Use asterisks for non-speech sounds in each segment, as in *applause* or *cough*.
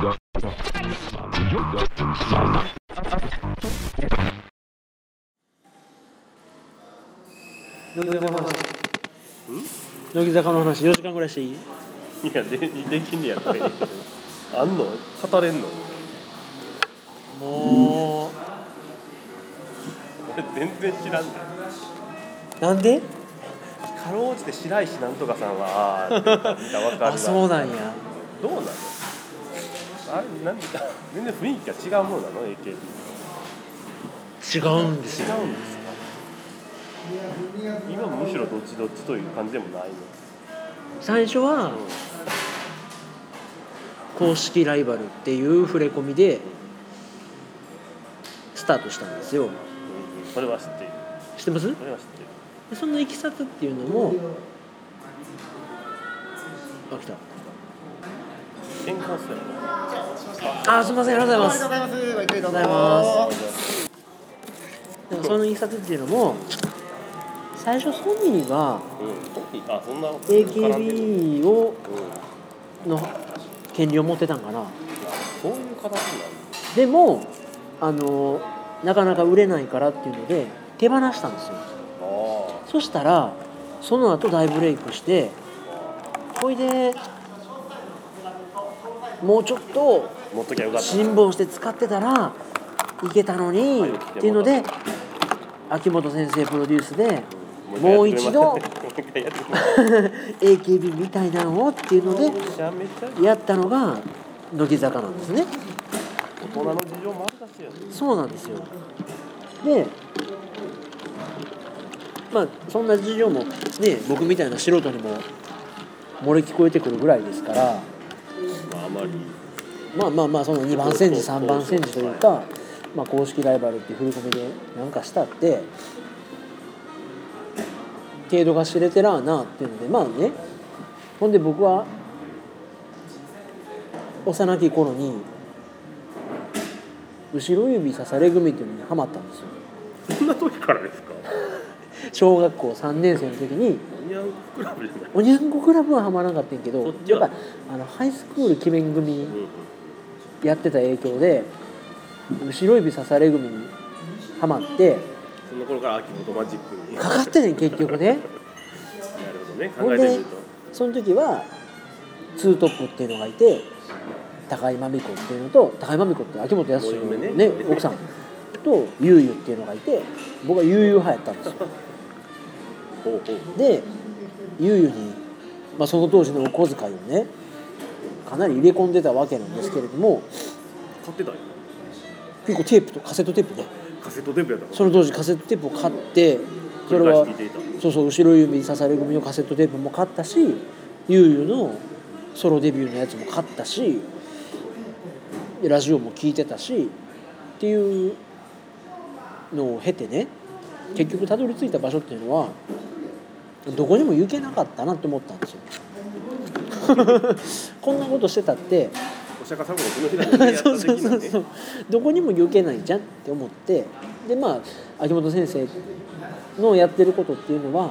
乃木坂の話乃木坂の話4時間ぐらいしていい？いやでできんねやったらいいけどあんの？語れんの？も俺全然知らんねうなんで？かろうじて白石なんとかさんは *laughs* あそうなんや。どうなの？あれなんだ全然雰囲気が違うものなの？AKB 違うんですよ。違うんですか？今むしろどっちどっちという感じでもないの、最初は公式ライバルっていう触れ込みでスタートしたんですよ。うん、それは知っている。知ってます？それは知っている。でそのいきさつっていうのもあ来た健康そうあすみませんありがとうございますございます。ごゆっくりどうぞ。ありがとうございますでもそのいきさつっていうのも最初ソニーが AKB をの権利を持ってたんかなそういう形なんでもあのなかなか売れないからっていうので手放したんですよそしたらその後大ブレイクしてほいでもうちょっとあ持っときゃよかった辛抱して使ってたらいけたのにっていうので秋元先生プロデュースでもう一度 AKB *laughs* みたいなのをっていうのでやったのが乃木坂なんですね。大人の事情もあしそうなんですよ。でまあそんな事情もね僕みたいな素人にも漏れ聞こえてくるぐらいですからまああまり。まあまあまあその2番煎じ3番煎じというか、まあ、公式ライバルっていう振り込みでなんかしたって程度が知れてらーなっていうのでまあね。ほんで僕は幼き頃に後ろ指刺され組っていうのにハマったんですよ。*laughs* そんな時からですか？小学校3年生の時にニャンクラブじゃないおにゃんこクラブはハマらなかったんやけどやっぱあのハイスクール記念組うんうんやってた影響で後ろ指刺され組にハマってその頃から秋元マジックにかかってねん結局ね。*laughs* なるほどね考えてみると。その時はツートップっていうのがいて高井真美子っていうのと高井真美子って秋元康のねね。奥さんとゆうゆっていうのがいて僕はゆうゆう派やったんですよ *laughs* でゆうゆに、まあ、その当時のお小遣いをねかなり入れ込んでたわけなんですけれども買ってたんや。結構テープとカセットテープね。カセットテープやったその当時カセットテープを買ってそれはそうそう後ろ指刺され組のカセットテープも買ったしゆうゆのソロデビューのやつも買ったしでラジオも聞いてたしっていうのを経てね結局たどり着いた場所っていうのはどこにも行けなかったなって思ったんですよ。*laughs* こんなことしてたって。お釈迦様のこの日だそうそうそうそう。どこにも行けないじゃんって思って。でまあ秋元先生のやってることっていうのは、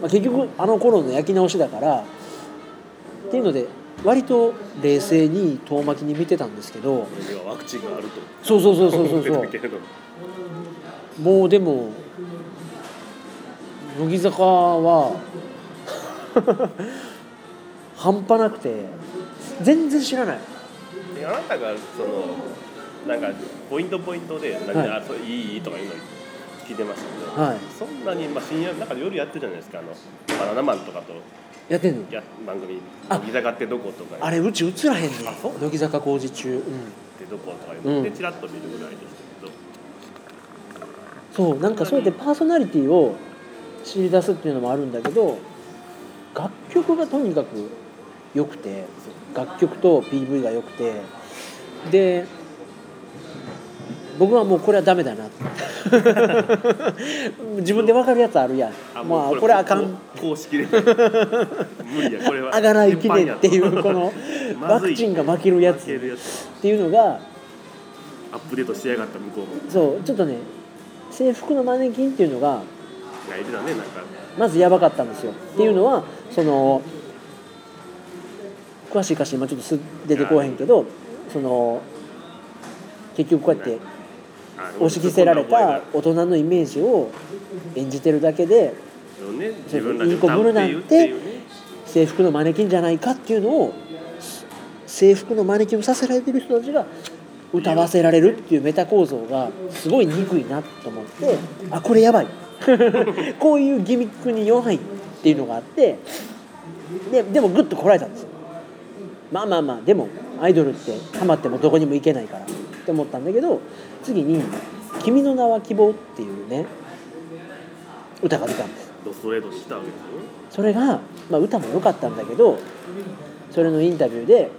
まあ、結局あの頃の焼き直しだからっていうので割と冷静に遠巻きに見てたんですけど。ワクチンがあると。そうそうそうそうそうそう。もうでも乃木坂は半端なくて全然知らない。であなたがそのなんかポイントポイントで「何はい。あそれいい?」とかいうの聞いてました。けど、はい。そんなに、まあ、深夜なんか夜やってるじゃないですかあのバナナマンとかとやってんの？や番組「あ。乃木坂ってどこ?」とか。あれうち映らへんねん。あそう？乃木坂工事中。うん。ってどことかいうの。でうん。チラッと見るぐらいでしたけど、そうなんかそうやってパーソナリティを知り出すっていうのもあるんだけど楽曲がとにかく良くて楽曲と PV が良くてで僕はもうこれはダメだな。*laughs* 自分で分かるやつあるやん。まあこれあかん。公式で。*laughs* 無理やこれは。あがないきでっていう *laughs* このワクチンが負けるやつ。っていうのがアップデートしやがった向こうも。そうちょっとね制服のマネキンっていうのががいるだねなんか。まずやばかったんですよ。っていうのはその詳しい歌詞今ちょっとす出てこうへんけどその結局こうやってあ押し着せられた大人のイメージを演じてるだけでいい子ぶるなんて制服のマネキンじゃないかっていうのを制服のマネキンをさせられてる人たちが歌わせられるっていうメタ構造がすごい憎いなと思ってあこれやばい。*laughs* こういうギミックに弱いっていうのがあってででもグッとこらえたんですよ。まあまあまあでもアイドルってハマってもどこにも行けないからって思ったんだけど次に「君の名は希望」っていうね歌が出たんです。ドストレートにしたわけですよ。それが、まあ、歌も良かったんだけどそれのインタビューで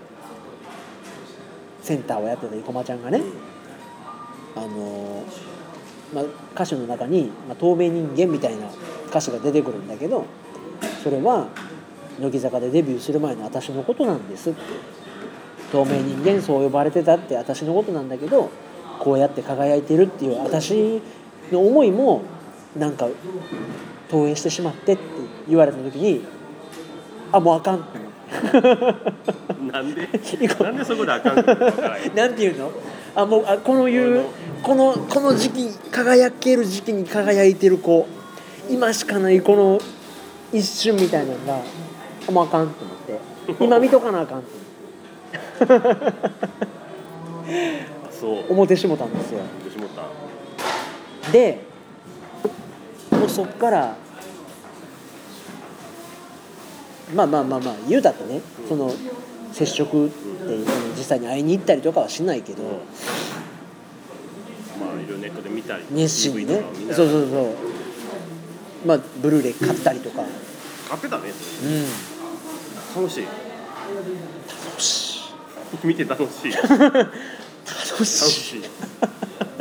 センターをやってた生駒ちゃんがねあのまあ、歌詞の中に「まあ、透明人間」みたいな歌詞が出てくるんだけどそれは乃木坂でデビューする前の私のことなんです。って透明人間そう呼ばれてたって私のことなんだけどこうやって輝いてるっていう私の思いもなんか投影してしまってって言われた時にあもうあかんなんで？なんでそこであかんの？か分からへんなんていうの？あもうあこのいうこのこの時期輝ける時期に輝いてる子。今しかないこの一瞬みたいなのがあもうあかんと思って。今見とかなあかんって。あそう。思ってしもたんですよ。吉本でもうそっからまあまあまあまあ言うたってねその接触って実際に会いに行ったりとかはしないけどまあいろいろネットで見たり熱心にねそうそうそう。まあブルーレイ買ったりとか。買ってたね。うん。楽しい。楽しい。見て楽しい。楽楽しい。しい。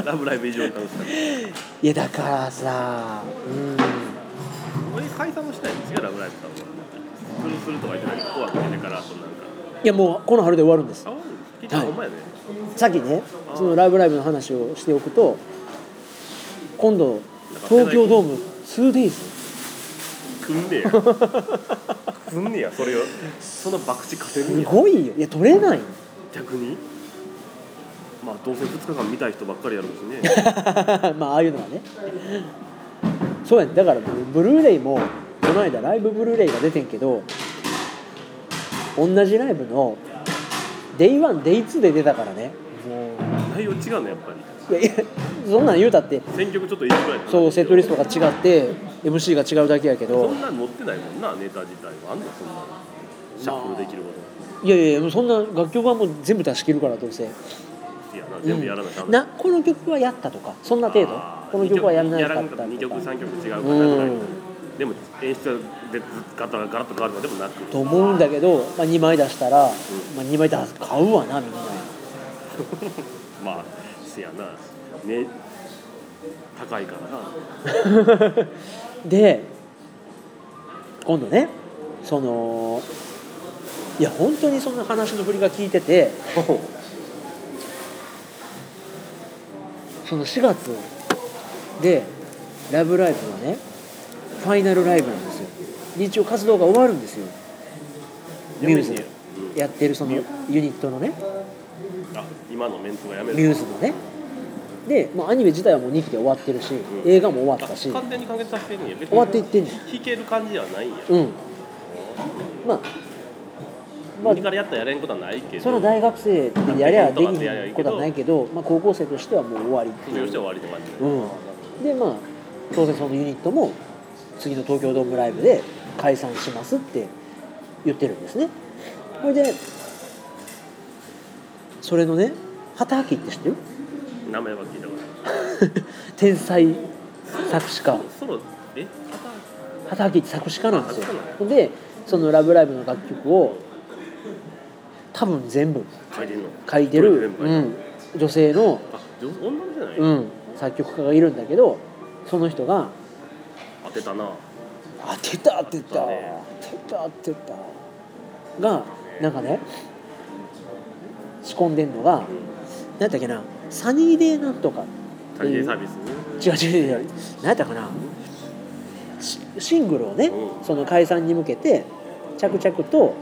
ラブライブ以上に楽しかった。いやだからさうん。これ解散もしたい。んですよラブライブさんはするするとか言ってない？紅白出てからあとなんか。いやもうこの春で終わるんです。あ結局ほんまやね、さっきねその「ライブライブ!」の話をしておくと今度東京ドーム 2days くんねやくんねやそれを。その博打稼ぐんすやごいよ。いや取れない。逆に？まあどうせ2日間見たい人ばっかりやるしね。*laughs* まあああいうのはね。そうやねだからブルーレイもこの間ライブブルーレイが出てんけど同じライブの Day1Day2 で出たからね。も内容違うのやっぱり。ういやいやそんなん言うたって選曲ちょっとそうセットリストが違って MC が違うだけやけそどんなん持ってないもんなネタ自体は。あんのそんなの。シャッフルできること。いやいやそんな楽曲はもう全部出し切るからどうせ。いやな全部やらなきゃ。なこの曲はやったとかそんな程度。この曲はやらなかったとか。2曲3曲違うからうんでも演出がでガラッとガラッと変わるのでもなく。と思うんだけど、まあ、2枚出したら、まあ、2枚出す買うわなみんな。*laughs* まあせやな。ね高いからな。*laughs* で今度ねそのいや本当にその話の振りが聞いてて *laughs* その4月で「ラブライブ!」はねファイナルライブなんですよ。で一応活動が終わるんですよ。ミューズやってるそのユニットのね。あ今のメンツがやめる。ミューズのね。で、まあ、アニメ自体はもう2期で終わってるし、うん。映画も終わったし。あ完全に完結させてんねや終わっていってんねん。弾ける感じではないん。やうん。まあ。まあ右からやったらやれんことはないけど。その大学生でやりゃできやりゃいことはないけど、まあ、高校生としてはもう終わりっていう。卒業して終わりって感じうん。でまあ当然そのユニットも次の東京ドームライブで解散しますって言ってるんですね。それでそれのね畑明って知ってる？名前は聞いたこと *laughs* 天才作詞家。ソロえ？畑明って作詞家なんですよ。でその「ラブライブ!」の楽曲を多分全部書いてる、女性の、あ女女じゃない、うん、作曲家がいるんだけどその人が当てたな「当てた当てた。当てた当てた」がなんかね仕込んでんのが何だっけな「サニーデーなんとか」サニーデーサービス？違う違う違う。何やったかなシシングルをねうん。その解散に向けて着々と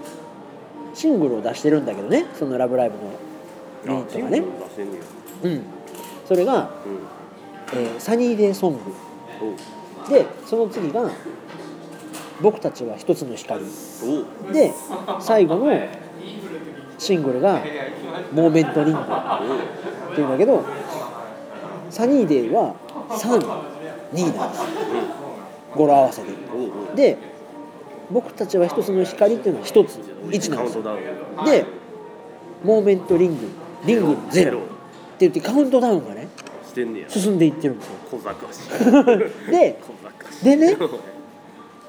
シングルを出してるんだけどねその「ラブライブ!」のユニットがね。うん。それが、うん。えーサニーデーソングでその次が「僕たちは一つの光。お。う」で最後のシングルが「モーメントリング」っていうんだけどサニーデーは32なんです語呂合わせで。で僕たちは一つの光っていうのは一つ1なんです。でモーメントリングリングゼロ。って言ってカウントダウンがねしてんねや。進んでいってるんですよ。小賢し。い *laughs* ででねは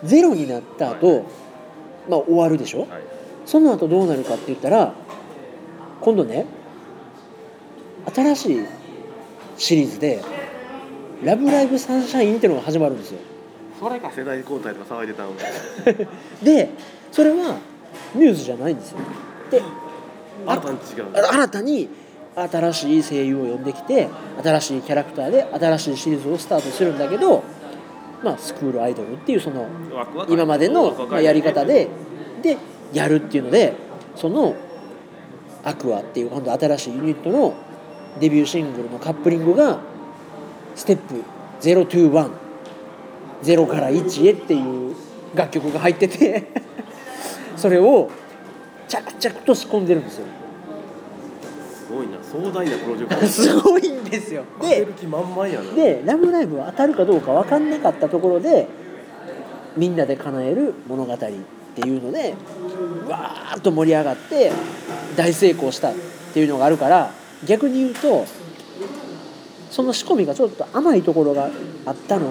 ゼロになった後、まあ終わるでしょ？い。その後どうなるかって言ったら今度ね新しいシリーズで「ラブライブサンシャイン」っていうのが始まるんですよ。それか世代交代とか騒いでたん *laughs* でそれはミューズじゃないんですよ。であたん違う。あ新たに新しい声優を呼んできて新しいキャラクターで新しいシリーズをスタートするんだけど、まあ、スクールアイドルっていうその今までのまあやり方ででやるっていうのでそのアクアっていう今度新しいユニットのデビューシングルのカップリングがステップ021 0から1へっていう楽曲が入ってて *laughs* それを着々と仕込んでるんですよ。すごいな。壮大なプロジェクト。*laughs* すごいんですよ。でで「ラブライブ!」は当たるかどうか分かんなかったところでみんなで叶える物語っていうのでわーっと盛り上がって大成功したっていうのがあるから逆に言うとその仕込みがちょっと甘いところがあったの。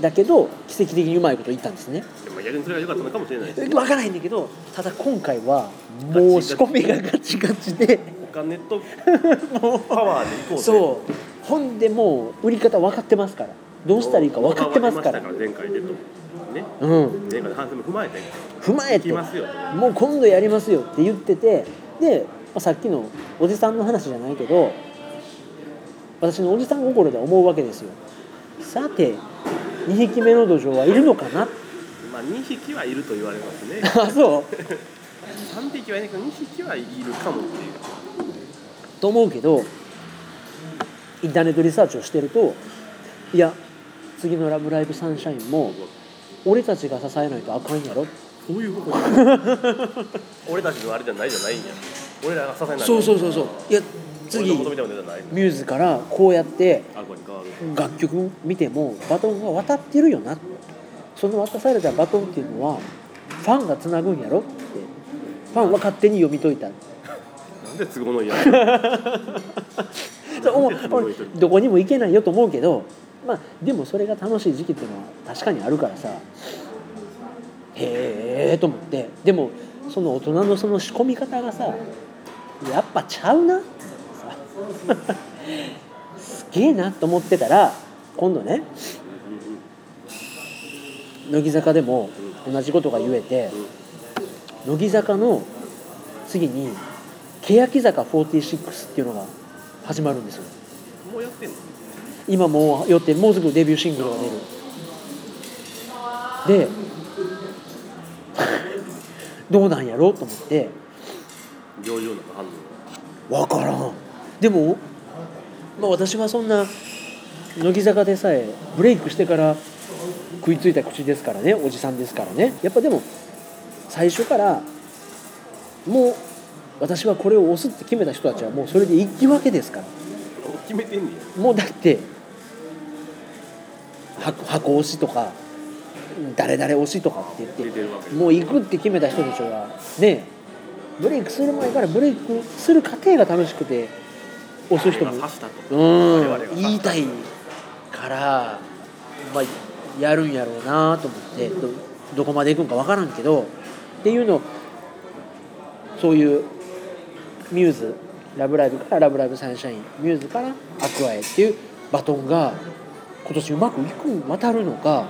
だけど奇跡的にうまいこと言ったんですね。逆にそれが良かったのかもしれないです分からないんだけどただ今回はもう仕込みがガチガチでお金とパワーでいこうぜ。そう。ほんでもう売り方分かってますから。どうしたらいいか分かってますから。前回でとね。うん。前回の反省も踏まえて。踏まえて。行きますよ。もう今度やりますよって言ってて。で、まあ、さっきのおじさんの話じゃないけど私のおじさん心で思うわけですよ。さて2匹目の土壌はいるのかな？まあ2匹はいると言われますね。*laughs* あそう。*laughs* 3匹はいないけど2匹はいるかもっていうと思うけどインターネットリサーチをしてるといや次の「ラブライブサンシャイン」も俺たちが支えないとあかんやろ。そういうこと *laughs* 俺たちのあれじゃないじゃないんや。俺らが支えない。そうそうそうそう。いや次ミューズからこうやって楽曲見てもバトンが渡ってるよな。その渡されたバトンっていうのはファンがつなぐんやろって。ファンは勝手に読み解いたなんで都合のいいや *laughs* そうどこにも行けないよと思うけどまあでもそれが楽しい時期っていうのは確かにあるからさ。へえと思って。でもその大人のその仕込み方がさやっぱちゃうな？ってさすげえなと思ってたら今度ね乃木坂でも同じことが言えて乃木坂の次に欅坂46っていうのが始まるんですよ。もうやってんの今もうよってもうすぐデビューシングルが出る。で *laughs* どうなんやろうと思って。上々な反応分からん。でも、まあ、私はそんな乃木坂でさえブレイクしてから食いついた口ですからねおじさんですからね。やっぱでも最初からもう私はこれを押すって決めた人たちはもうそれで一気分けですから。決めてんねや。もうだって箱箱推しとか誰々推しとかって言ってもう行くって決めた人たちはねブレイクする前からブレイクする過程が楽しくて押す人もうん言いたいから、まあ、やるんやろうなと思ってどどこまで行くんか分からんけどっていうのそういうミューズ「ラブライブ!」から「ラブライブサンシャイン」ミューズから「アクアへ」っていうバトンが今年うまくいく渡るのか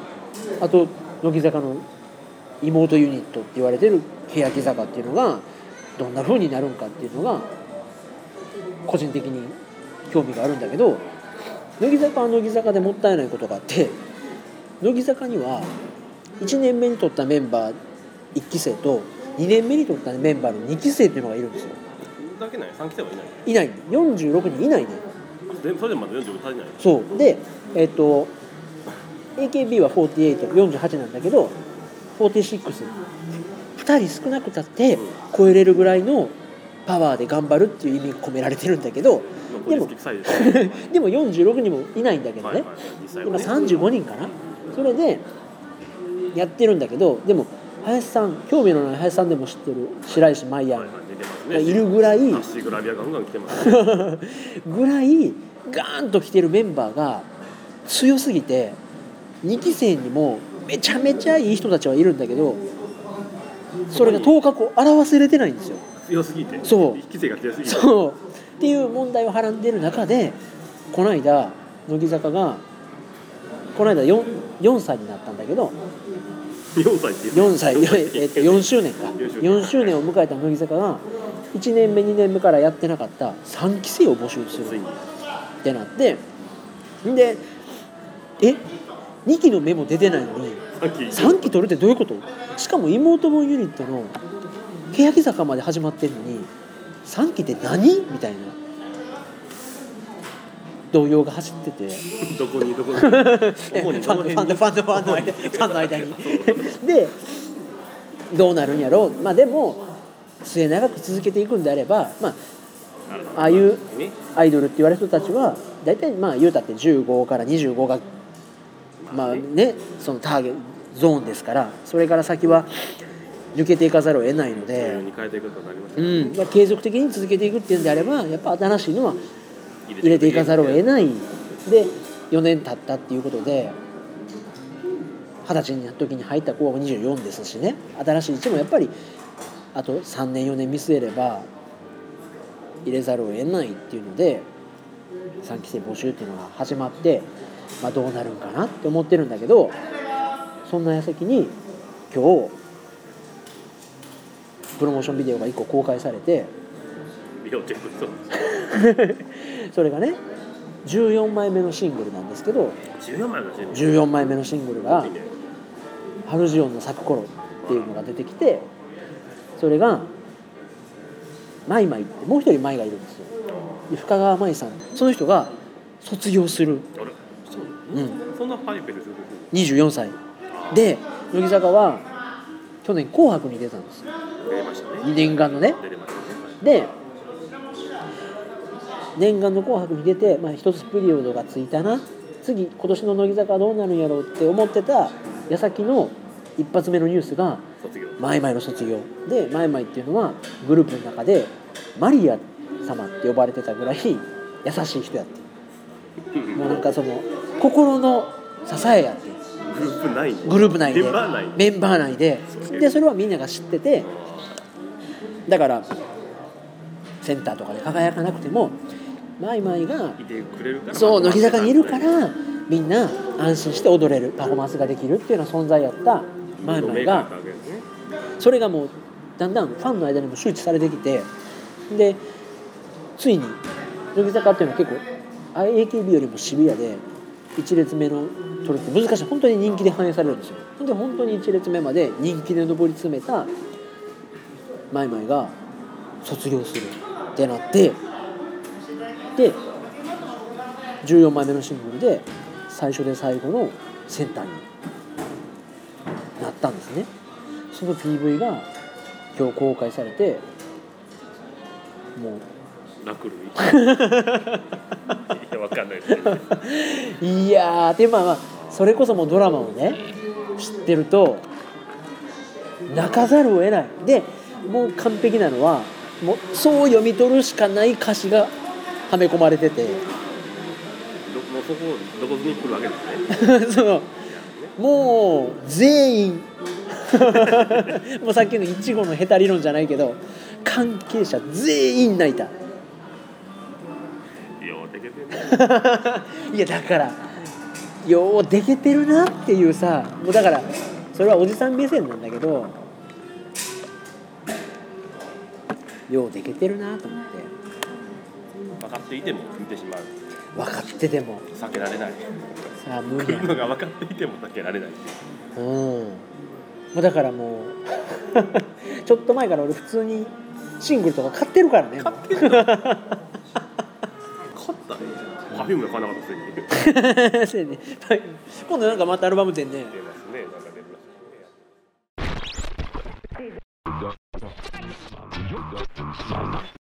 あと乃木坂の妹ユニットって言われてる欅坂っていうのがどんな風になるんかっていうのが個人的に興味があるんだけど乃木坂は乃木坂でもったいないことがあって乃木坂には1年目に取ったメンバー1期生と2年目に取ったメンバーの2期生っていうのがいるんですよ。だけない？3期生はいないいない。46人いないね。でそれでもまだ45足りないそう。でえっ、と AKB は4848なんだけど462人少なくたって超えれるぐらいのパワーで頑張るっていう意味が込められてるんだけどでも *laughs* でも46人もいないんだけどね、今ね35人かな。それでやってるんだけどでも林さん興味のない林さんでも知ってる白石麻衣やん。はいるぐらいタッシーグラビアガンガン来てますね。*laughs* ぐらいガーンと来てるメンバーが強すぎて2期生にもめちゃめちゃいい人たちはいるんだけどそれが頭角を表せれてないんですよ。強すぎて？そう。一期生が強すぎて？そう。っていう問題をはらんでる中でこの間乃木坂がこの間 4, 4歳になったんだけど4歳っていう。4歳、えっと、4周年か。4周年。4周年を迎えた乃木坂が1年目2年目からやってなかった3期生を募集する。ってなって。でえ2期の目も出てないのにさっき。3期取るってどういうこと？しかも妹分ユニットの欅坂まで始まってんのに3期って何？みたいな動揺が走ってて。どこにどこに？*laughs* に？ァンのファンのファンのファンの間ファンの間に。でどうなるんやろ？うまあでも末永く続けていくんであればまあああいうねアイドルって言われる人たちは大体まあ言うたって15から25がまあね。そのターゲットゾーンですからそれから先は抜けていかざるを得ないの女でうね。ん。まあ、継続的に続けていくっていうんであればやっぱ新しいのは入れていかざるを得ないで4年経ったっていうことで二十歳になった時に入った子は24ですしね。新しい位置もやっぱりあと3年4年見据えれば入れざるを得ないっていうので3期生募集っていうのが始まって、まあ、どうなるんかなって思ってるんだけどそんな矢先に今日プロモーションビデオが1個公開されて要チェックそう *laughs* それがね14枚目のシングルなんですけど14枚のシーン14枚目のシングルがいいね「ハルジオンの咲く頃」っていうのが出てきてそれがマイマイってもう一人マイがいるんですよ。で深川舞さんその人が卒業する、あれそううん、そんなハイペルする24歳。で乃木坂は去年「紅白」に出たんですよ。出れましたね。念願のね。で念願の「紅白」に出て、まあ、一つピリオドがついたな。次今年の乃木坂はどうなるんやろうって思ってた矢先の一発目のニュースがマイマイの卒業。でマイマイっていうのはグループの中でマリア様って呼ばれてたぐらい優しい人やって。もうなんかその心の支えやって。グループ内にグループ内で。メンバー内にメンバー内で。でそれはみんなが知っててだからセンターとかで輝かなくてもマイマイがいてくれるからそう乃木坂にいるからみんな安心して踊れるパフォーマンスができるっていうような存在やったマイマイが。それがもうだんだんファンの間にも周知されてきてでついに乃木坂っていうのは結構あ AKB よりもシビアで1列目の取るって難しい。本当に人気で反映されるんですよ。で本当に1列目まで人気で上り詰めたマイマイが卒業するってなってで14枚目のシングルで最初で最後のセンターになったんですね。その PV が今日公開されてもうラクルいやわかんないですけどいやーでまあまあそれこそもうドラマをね知ってると泣かざるを得ない。でもう完璧なのはもうそう読み取るしかない歌詞がはめ込まれてて。どもうそこどこに来るわけですね。*laughs* そう。もう全員。*laughs* もうさっきのいちごのヘタ理論じゃないけど関係者全員泣いた。ようでけてる。ね *laughs* いやだからようでけてるなっていうさもうだからそれはおじさん目線なんだけどようでけてるなと思って分かっていても見てしまう。分かってても。避けられない。さあ無理。や来るのが分かっていても避けられないっていう。うん。もうだからもう *laughs* ちょっと前から俺普通にシングルとか買ってるからね買ってる買ったね。パフュームが買わなかったですねそうやね。はい今度なんかまたアルバム展ね。出ますね。なんか出るらしいね.